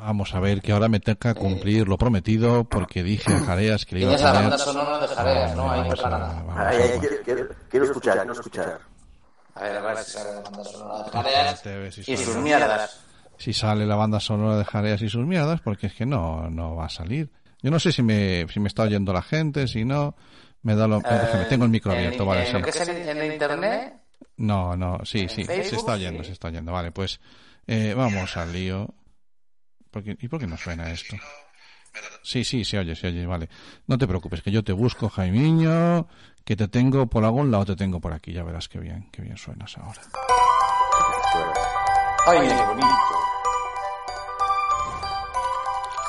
Vamos a ver que ahora me toca cumplir lo prometido porque dije a Jareas que le iba a Tienes la poner... banda sonora de Jareas, ¿no? Ahí Vamos a- preparada. vamos a- Ay, ay, quiero, quiero- quiero escuchar, quiero escuchar. A ver, a ver si sale la banda sonora de Jareas y sale. sus mierdas. si sale la banda sonora de Jareas y sus mierdas, porque es que no, no va a salir. Yo no sé si me, si me está oyendo la gente, si no, me da lo... déjame, tengo el micro En- abierto, vale, en sí. lo que es en, en internet, No, no, sí, sí, se Facebook, está oyendo, sí. se está oyendo. Vale, pues eh, vamos al lío. ¿Por qué- ¿Y por qué no suena esto? Sí, sí, se oye, se oye, vale. No te preocupes, que yo te busco, Jaimiño, que te tengo por algún lado, te tengo por aquí, ya verás qué bien, qué bien suenas ahora. ay, qué bonito.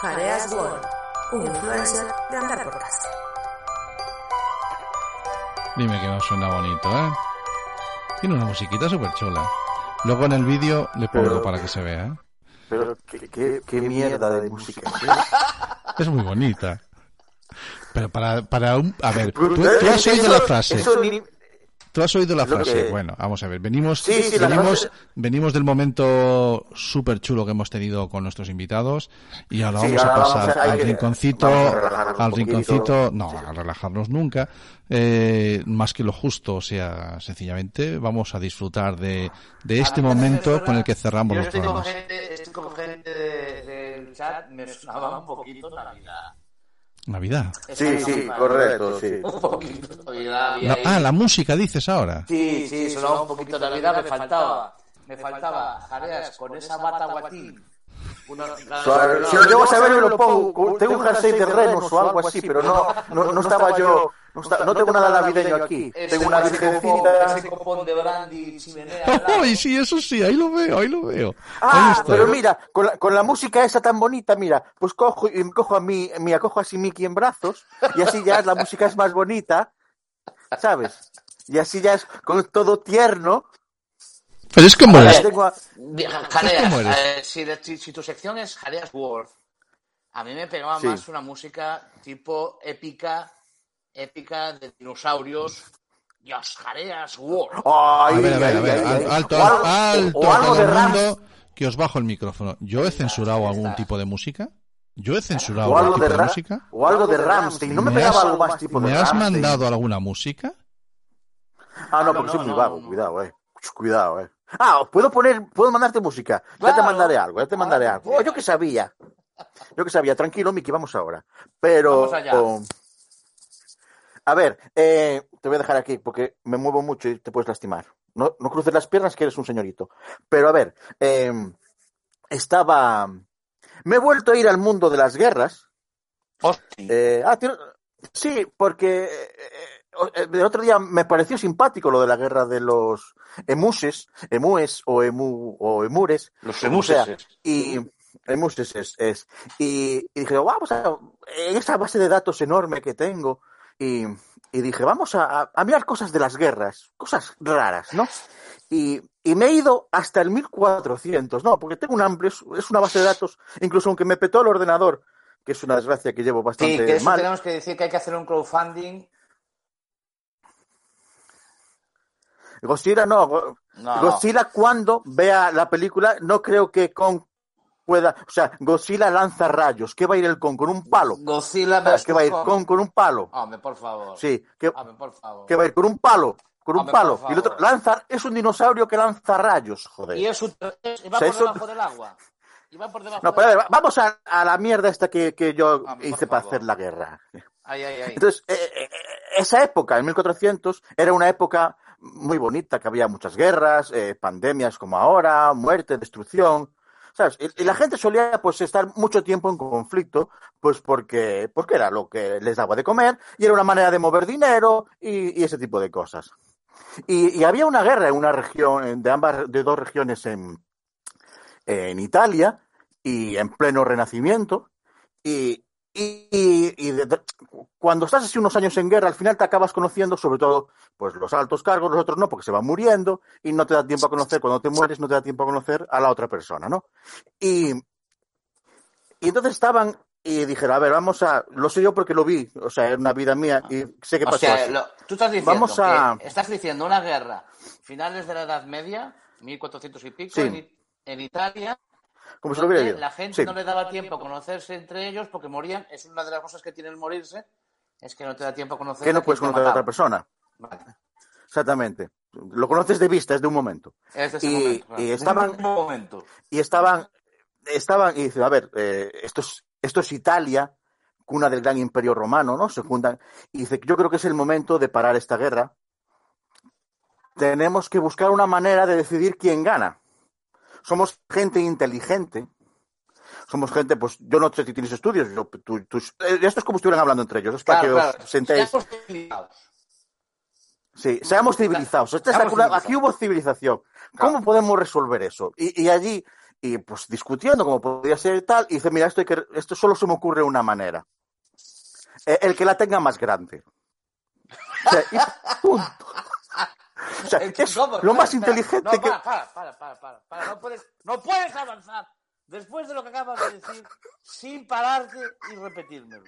Jareas World, un influencer de andar por casa. Dime que no suena bonito, ¿eh? Tiene una musiquita súper chula. Luego en el vídeo le pongo para que se vea, ¿eh? Pero qué, qué, qué mierda de música. Es muy bonita. Pero para, para un... A ver, tú, tú has eh, oído la frase. eso ni- Tú has oído la Lo frase. que- Bueno, vamos a ver. Venimos, Sí, sí, la venimos, frase- venimos del momento súper chulo que hemos tenido con nuestros invitados y ahora Sí, vamos a ahora vamos pasar a- al que- rinconcito, vamos a relajarnos un al rinconcito, no, a relajarnos nunca, eh, más que lo justo, o sea, sencillamente vamos a disfrutar de, de este momento con el que cerramos Yo los estoy con programas. gente, estoy con gente de- del chat, me sonaba un poquito Navidad. Navidad. Sí, sí, correcto, sí. Un poquito Navidad. había La- ahí. ah, la música dices ahora. Sí, sí, sonaba un poquito Navidad, me faltaba. Me faltaba Jareas con esa bata guatín. Una, si lo llego a saber, me lo pongo. Tengo un jersey de renos o algo así, pero no, no, no estaba yo. No, está- no tengo nada navideño aquí. Tengo una virgencita. Ese copón de brandy, chimenea. ¡Ay, sí, eso sí! Ahí lo veo, ahí lo veo. Ahí Ah, está. pero mira, con la, con la música esa tan bonita, mira, pues cojo y me cojo a mí, me acojo así Mickey en brazos y así ya la música es más bonita, ¿sabes? Y así ya es con todo tierno. Pero es como eres. tengo a- Jareas, ¿Cómo eres? eh, si, si- si tu sección es Jareas World, a mí me pegaba Sí. más una música tipo épica, épica de dinosaurios. Dios, Jareas World. Ay, A ver, a ver, a ver, ay, al- ay. alto, alto, o a algo todo de el Rams, mundo, que os bajo el micrófono. ¿Yo he censurado algún tipo de música? ¿Yo he censurado o algún algo tipo de, de música? o algo de Ramstein. ¿No me, ¿Me pegaba has- algo más tipo de ¿Me has mandado alguna música? Ah, no, porque no, soy muy no, vago, no. cuidado, eh. Cuidado, eh. Ah, puedo poner, puedo mandarte música. Ya te mandaré algo, ya te mandaré algo. Oh, yo que sabía. Yo que sabía. Tranquilo, Miki, vamos ahora. Pero. Vamos allá. oh, a ver, eh, te voy a dejar aquí porque me muevo mucho y te puedes lastimar. No, no cruces las piernas que eres un señorito. Pero a ver, eh, estaba. Me he vuelto a ir al mundo de las guerras. Eh, ah, tío, sí, porque eh, el otro día me pareció simpático lo de la guerra de los emuses, emues o emu o emures, Los sea, emuses. y emuses es, es. Y, y dije, vamos a en esa base de datos enorme que tengo y, y dije, vamos a, mirar cosas de las guerras, cosas raras, ¿no? Y, y me he ido hasta el 1400, no, porque tengo un amplio, es, una base de datos, incluso aunque me petó el ordenador, que es una desgracia que llevo Sí, bastante que eso mal. tenemos que decir que hay que hacer un crowdfunding. Godzilla no, No, Godzilla cuando vea la película, no creo que Kong pueda, o sea, Godzilla lanza rayos, ¿qué va a ir el Kong? Con un palo. Godzilla ¿Sabes? ¿Qué va a ir versus Kong con un palo? Hombre, por favor. Sí, ¿qué, Hombre, por favor. qué va a ir con un palo? Con un Hombre, palo. Y el otro lanza, es un dinosaurio que lanza rayos, joder. Y, es un- es- va O sea, por eso- debajo del agua. Y va por debajo No, pero agua. vamos a, a la mierda esta que, que yo Hombre, hice para favor. hacer la guerra. Ay, ay, ay. Entonces, eh, eh, eh, esa época, en 1400, era una época muy bonita, que había muchas guerras, eh, pandemias como ahora, muerte, destrucción, Y, la gente solía pues estar mucho tiempo en conflicto, pues porque, porque era lo que les daba de comer y era una manera de mover dinero y, ese tipo de cosas. Y, había una guerra en una región, de ambas, de dos regiones en, en Italia y en pleno renacimiento. Y, y, y- y de- de- cuando estás así unos años en guerra, al final te acabas conociendo, sobre todo, pues los altos cargos, los otros no, porque se van muriendo y no te da tiempo a conocer, cuando te mueres, no te da tiempo a conocer a la otra persona, ¿no? Y, y entonces estaban y dijeron, a ver, vamos a, lo sé yo porque lo vi, o sea, es una vida mía y sé qué o pasó. sea, así. lo- tú estás diciendo Vamos a- que estás diciendo una guerra finales de la Edad Media, 1400 y pico, Sí. en, I- en Italia, Como lo hubiera vivido. la gente Sí. no le daba tiempo a conocerse entre ellos porque morían. Es una de las cosas que tiene el morirse, es que no te da tiempo a conocer. Que no a puedes conocer a otra persona. Vale. Exactamente. Lo conoces de vista, es de un momento. Es de ese Y- momento, claro. y estaban- un momento. Y estaban, estaban, y dice, a ver, eh, esto, es, esto es Italia, cuna del gran imperio romano, ¿no? Se juntan. Y dice, yo creo que es el momento de parar esta guerra. Tenemos que buscar una manera de decidir quién gana. Somos gente inteligente. Somos gente, pues yo no sé si tienes estudios. yo- tú- tú- eh, esto es como si estuvieran hablando entre ellos. Es para Claro, que claro. os sentéis. Seamos civilizados. Sí, seamos civilizados. Esta es la Seamos cuna- civilizados. aquí hubo civilización. ¿Cómo podemos resolver eso? Y, y allí, y pues discutiendo cómo podría ser y tal, y dice, mira, esto, hay que, esto solo se me ocurre una manera. Eh, el que la tenga más grande. O sea, y punto. O sea, Es lo más inteligente que... para, para, para. No puedes, no puedes avanzar después de lo que acabas de decir sin pararte y repetírmelo.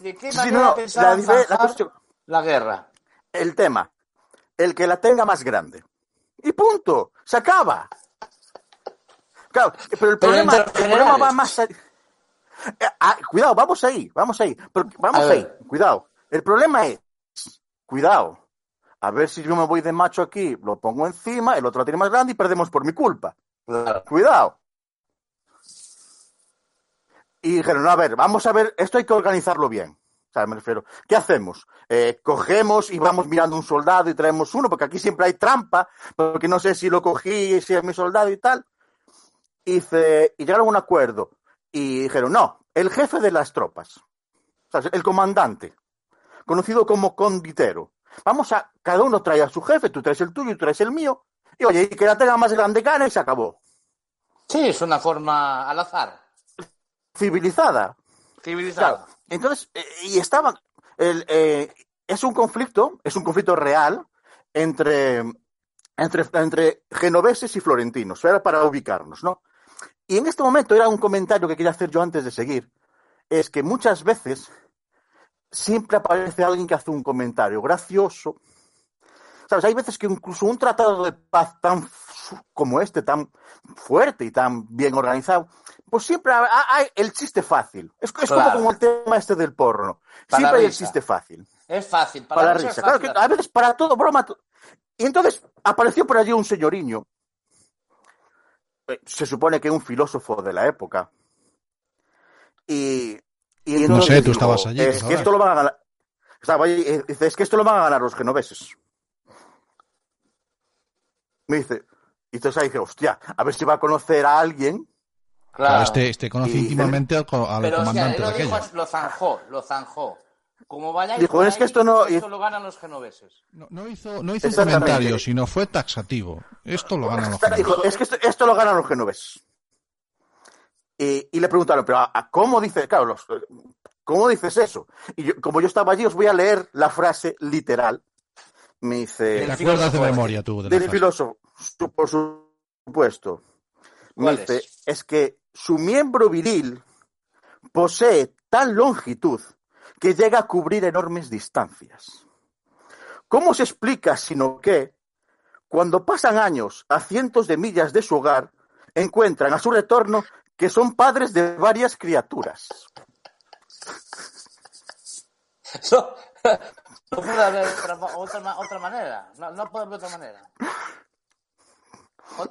¿De qué Sí, manera no, pensaba la, la zanjar cuestión- la guerra? el tema. El que la tenga más grande. Y punto. Se acaba. Claro, pero el Pero problema, el problema va más allá. Eh, ah, cuidado, vamos ahí, vamos ahí. Vamos ahí, cuidado. El problema es, cuidado. A ver si yo me voy de macho aquí, lo pongo encima, el otro la tiene más grande y perdemos por mi culpa. Claro. Cuidado. Y dijeron, no, a ver, vamos a ver, esto hay que organizarlo bien. O sea, me refiero, ¿qué hacemos? Eh, cogemos y vamos mirando un soldado y traemos uno, porque aquí siempre hay trampa, porque no sé si lo cogí, si es mi soldado y tal. Y, y llegaron a un acuerdo. Y dijeron, no, el jefe de las tropas, o sea, el comandante, conocido como conditero. Vamos a, cada uno trae a su jefe, tú traes el tuyo y tú traes el mío. Y oye, y que la tenga más grande gana y se acabó. Sí, es una forma al azar. Civilizada. Civilizada. Claro. Entonces, eh, y estaban. el, eh, es un conflicto, es un conflicto real entre, entre, entre genoveses y florentinos, era para ubicarnos, ¿no? Y en este momento era un comentario que quería hacer yo antes de seguir, es que muchas veces siempre aparece alguien que hace un comentario gracioso. ¿Sabes? Hay veces que incluso un tratado de paz tan como este, tan fuerte y tan bien organizado, pues siempre ha- ha- hay el chiste fácil. Es, es como, Claro. como el tema este del porno. Para Siempre hay el chiste fácil. Es fácil. Para, Para, la risa Claro que a veces para todo, broma. to- Y entonces apareció por allí un señoriño. eh, Se supone que un filósofo de la época. Y. y No sé, tú estabas allí, Es ¿qué que esto lo van a ganar. Estaba allí, eh, dice, es que esto lo van a ganar los genoveses. Me dice. Y entonces ahí dije, hostia, a ver si va a conocer a alguien. Claro, Claro. este, este conoce Y- íntimamente al, al Pero o sea, comandante él de lo, dijo, lo zanjó, lo zanjó. Como vayáis Dijo, es que esto no- esto lo ganan los genoveses. No, no hizo, no hizo un comentario, sino fue taxativo. Esto lo ganan los Dijo, genoveses. es que esto, esto lo ganan los genoveses. Y, y le preguntaron, pero ¿a, a cómo dices, claro, los- cómo dices eso? Y yo- como yo estaba allí, os voy a leer la frase literal. Me ¿Te dice, El acuerdas de filósofo memoria tú? De del filósofo, su- por supuesto. Me ¿Cuál dice, es? es que su miembro viril posee tal longitud que llega a cubrir enormes distancias. ¿Cómo se explica sino que, cuando pasan años a cientos de millas de su hogar, encuentran a su retorno que son padres de varias criaturas? Eso, no puede haber otra, otra, ma- otra manera. No, no puede haber otra manera.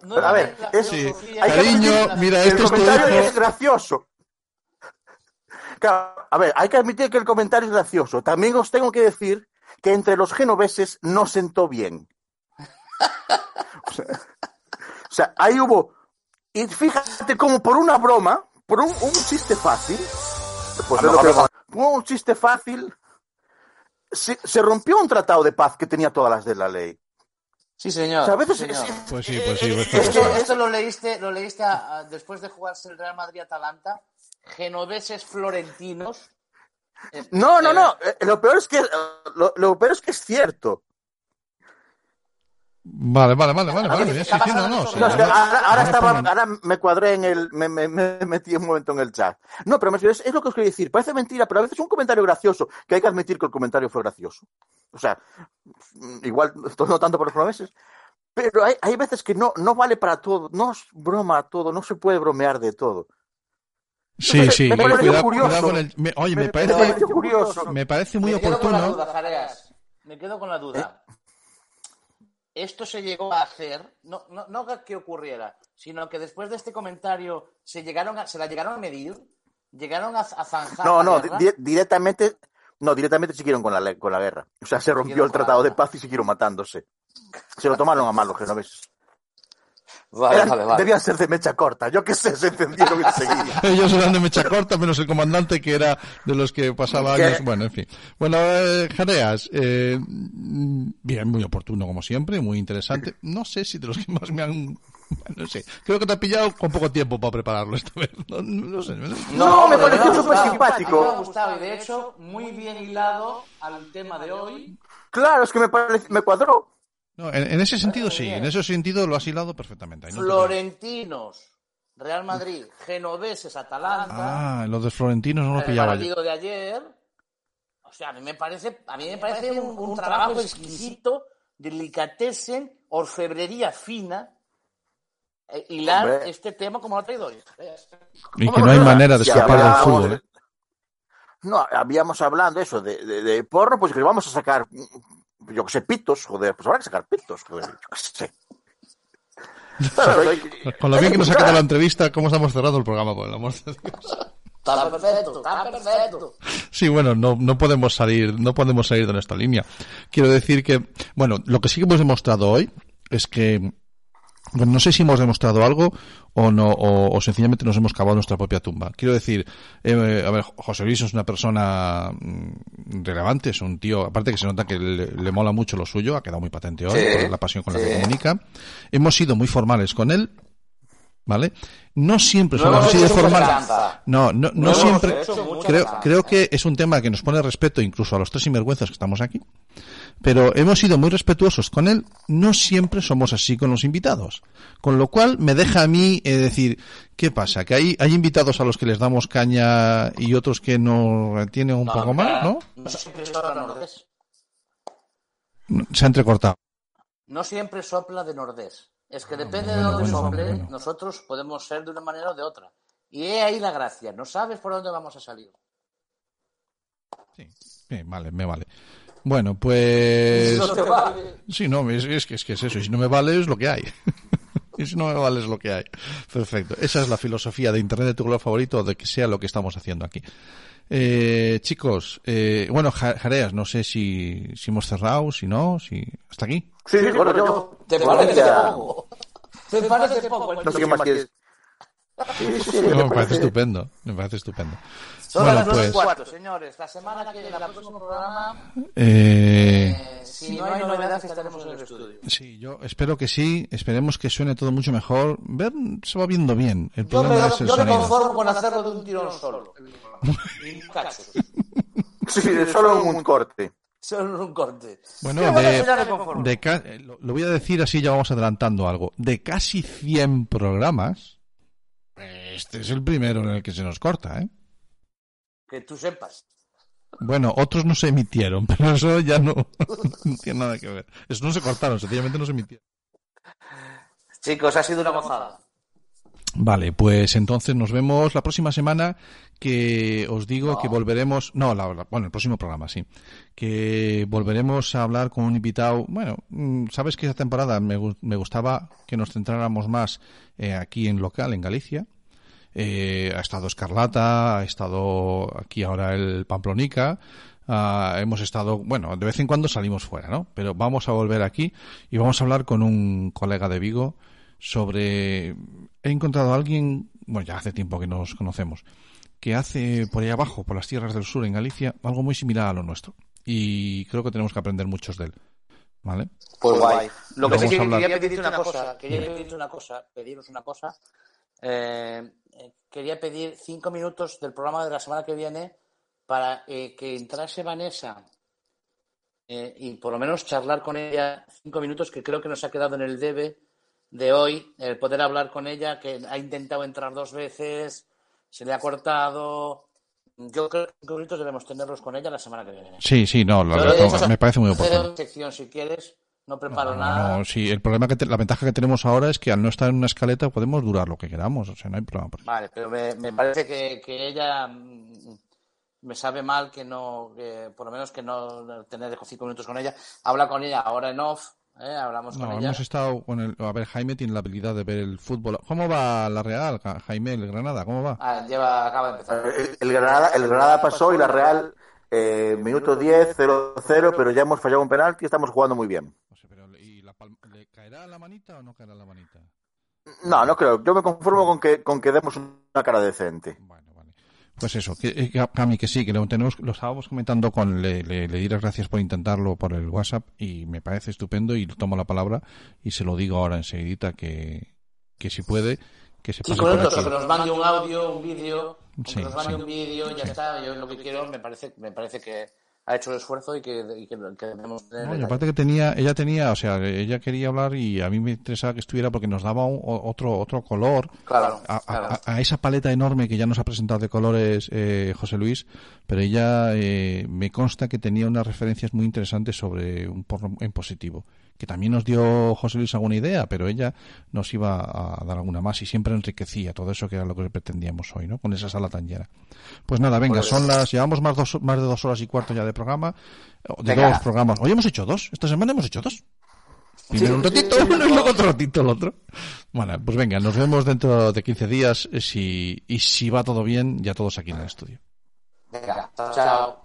No A ver, es que Cariño, mira, el esto es tu comentario es gracioso. Claro, a ver, hay que admitir que el comentario es gracioso. También os tengo que decir que entre los genoveses no sentó bien. O sea, o sea, ahí hubo. Y fíjate como por una broma, por un, un chiste fácil, pues es lo que- un chiste fácil, se, se rompió un tratado de paz que tenía todas las de la ley. Sí, señor. O sea, a veces sí, señor. es- Pues sí, pues sí. Esto es pasa. que- Esto lo leíste, lo leíste a- a- después de jugarse el Real Madrid-Atalanta. Genoveses florentinos. Eh, No, no, eh, no. eh, Lo peor es que lo, lo peor es que es cierto. Vale, vale, vale, vale, vale. no, sí, No, es que ahora, estaba, ahora me cuadré en el, me, me- me metí un momento en el chat. No, pero es, es lo que os quería decir. Parece mentira, pero a veces un comentario gracioso, que hay que admitir que el comentario fue gracioso. O sea, igual, esto no tanto por los promeses, Pero hay, hay veces que no, no vale para todo, no es broma todo, no se puede bromear de todo. Sí, sí. me cuidado- curioso. cuidado con el- me- oye, me Me parece, curioso. me parece muy Me quedo con la oportuno. duda, Jareas. Me quedo con la duda. Esto se llegó a hacer, no, no, no que ocurriera, sino que después de este comentario se llegaron a, se la llegaron a medir, llegaron a, a zanjar. No, no, di- directamente, no, directamente siguieron con la, con la guerra. O sea, se rompió el tratado de paz y siguieron matándose. Se lo tomaron a mal los genoveses. Vale, vale, vale. Debían ser de mecha corta. Yo qué sé, se encendieron enseguida. Ellos eran de mecha corta, menos el comandante que era de los que pasaba ¿Qué? años. Bueno, en fin. Bueno, eh, Jareas, eh, bien, muy oportuno como siempre, muy interesante. No sé si de los que más me han... No sé, creo que te ha pillado con poco tiempo para prepararlo esta vez. No, no sé. no sé. No, me pareció súper simpático. Me ha gustado y de hecho muy bien hilado al tema de hoy. Claro, es que me, parece, me cuadró. No, en, en ese sentido sí, en ese sentido lo has hilado perfectamente. no Florentinos, Real Madrid, Genoveses, Atalanta. Ah, los de Florentinos no lo el pillaba yo. partido de ayer. O sea, a mí me parece, a mí me parece un, un trabajo exquisito, delicatessen, orfebrería fina, eh, hilar Hombre. este tema como lo ha traído hoy. Y que no hay manera de escapar del fútbol. ¿eh? No, habíamos hablando eso de, de, de porro, pues que vamos a sacar, yo que sé, pitos, joder, pues habrá que sacar pitos, joder, yo que sé. Claro, Con lo bien que nos ha quedado la entrevista, ¿cómo estamos cerrando el programa? Por el amor de Dios. Está perfecto, está perfecto. Sí, bueno, no, no podemos salir, no podemos salir de nuestra línea. Quiero decir que, bueno, lo que sí que hemos demostrado hoy es que, bueno, no sé si hemos demostrado algo o no, o, o sencillamente nos hemos cavado nuestra propia tumba. Quiero decir, eh, a ver, José Luis es una persona mm, relevante, es un tío, aparte que se nota que le, le mola mucho lo suyo, ha quedado muy patente hoy, Sí, por la pasión con la que comunica. Hemos sido muy formales con él, ¿vale? No siempre No hemos así de chanza. No, no, no, siempre. Creo, creo que es un tema que nos pone respeto incluso a los tres sinvergüenzas que estamos aquí. Pero hemos sido muy respetuosos con él. No siempre somos así con los invitados. Con lo cual me deja a mí eh, decir, ¿qué pasa? Que hay, hay invitados a los que les damos caña y otros que nos tienen un poco más, ¿no? No siempre sopla nordés. Se ha entrecortado. No siempre sopla de nordés. Es que depende bueno, de dónde bueno, sople, bueno. nosotros podemos ser de una manera o de otra. Y he ahí la gracia. No sabes por dónde vamos a salir. Sí, vale, me vale. Bueno, pues... No te vale. Sí, no, es, es que es que es eso. Y si no me vale es lo que hay. y si no me vale es lo que hay. Perfecto. Esa es la filosofía de Internet de tu color favorito o de que sea lo que estamos haciendo aquí. Eh, chicos, eh, bueno, Ja- Jareas, no sé si, si hemos cerrado, si no, si hasta aquí. Sí, bueno, yo. ¿Te bueno, parece ya- poco? ¿Te parece poco? No sé qué más quieres. Sí, sí, sí, No, me parece estupendo, me parece estupendo. Son Bueno, las dos pues, cuatro, señores. La semana que el próximo programa, eh, eh, si no hay novedad, estaremos en el estudio. sí, yo espero que sí, esperemos que suene todo mucho mejor. Ver, se va viendo bien. El Yo me, problema es el yo me conformo con hacerlo de un tirón solo. Sí, solo un corte. Solo un corte. Bueno, de, de ca- eh, lo, lo voy a decir así, ya vamos adelantando algo. De casi 100 programas, este es el primero en el que se nos corta, ¿eh? Que tú sepas. Bueno, otros no se emitieron, pero eso ya no, no tiene nada que ver. Eso no se cortaron, sencillamente no se emitieron. Chicos, ha sido una gozada. Vale, pues entonces nos vemos la próxima semana que os digo No. que volveremos, no, la, la- bueno, el próximo programa, sí, que volveremos a hablar con un invitado, bueno, mm, sabes que esta temporada me, me gustaba que nos centráramos más eh, aquí en local, en Galicia, Eh, ha estado Escarlata, ha estado aquí ahora el Pamplonica, ah, hemos estado, bueno, de vez en cuando salimos fuera, ¿no? Pero vamos a volver aquí y vamos a hablar con un colega de Vigo sobre, he encontrado a alguien, bueno, ya hace tiempo que nos conocemos, que hace por ahí abajo, por las tierras del sur en Galicia, algo muy similar a lo nuestro. Y creo que tenemos que aprender muchos de él. ¿Vale? Pues guay. Lo que sí que hablar. quería pedirte una cosa, quería pedirte una cosa, pediros una cosa. Eh, eh, quería pedir cinco minutos del programa de la semana que viene para eh, que entrase Vanessa eh, y por lo menos charlar con ella cinco minutos que creo que nos ha quedado en el debe de hoy, el poder hablar con ella, que ha intentado entrar dos veces, se le ha cortado. Yo creo que cinco minutos debemos tenerlos con ella la semana que viene. Sí, sí, no, lo- lo- me parece muy oportuno. sección si quieres no preparo No, nada. no, sí, el problema que te- la ventaja que tenemos ahora es que al no estar en una escaleta podemos durar lo que queramos, o sea, no hay problema. por eso. Vale, pero me, me parece que, que ella mm, me sabe mal que no, que por lo menos que no tener cinco minutos con ella. Habla con ella ahora en off, ¿eh? hablamos con No, ella. hemos estado con el... A ver, Jaime tiene la habilidad de ver el fútbol. ¿Cómo va la Real, Ja- Jaime, el Granada? ¿Cómo va? Ah, lleva, acaba de empezar. El, el Granada, el Granada pasó y la Real, eh, minuto 10, 0-0, pero ya hemos fallado un penalti y estamos jugando muy bien. O sea, pero, ¿y la palma- ¿Le caerá la manita o no caerá la manita? No, no creo. Yo me conformo con que, con que demos una cara decente. Bueno. Pues eso, que, eh, que- Cami, que sí, que lo, tenemos, lo estábamos comentando con... Le, le, le di las gracias por intentarlo por el WhatsApp y me parece estupendo y tomo la palabra y se lo digo ahora enseguidita que, que si puede, que se pase Cinco por aquí. que nos mande un audio, un vídeo, Sí, que nos mande sí. un vídeo, ya Sí. está. Yo lo que quiero, me parece, me parece que ha hecho el esfuerzo y que, y que, que debemos tener. No, y aparte que tenía, ella tenía, o sea, ella quería hablar y a mí me interesaba que estuviera porque nos daba un- otro otro color Claro, a, a- claro. a- a esa paleta enorme que ya nos ha presentado de colores eh, José Luis, pero ella eh, me consta que tenía unas referencias muy interesantes sobre un porno en positivo, que también nos dio José Luis alguna idea, pero ella nos iba a dar alguna más y siempre enriquecía todo eso que era lo que pretendíamos hoy, ¿no? Con esa sala tan llena. Pues nada, venga, Pues- son las, llevamos más, dos, más de dos horas y cuarto ya de programa, de Venga. dos programas. Hoy hemos hecho dos, esta semana hemos hecho dos. Primero un ratito uno y luego otro ratito el otro. Bueno, pues venga, nos vemos dentro de 15 días eh, si, y si va todo bien, ya todos aquí en el estudio. Venga, chao,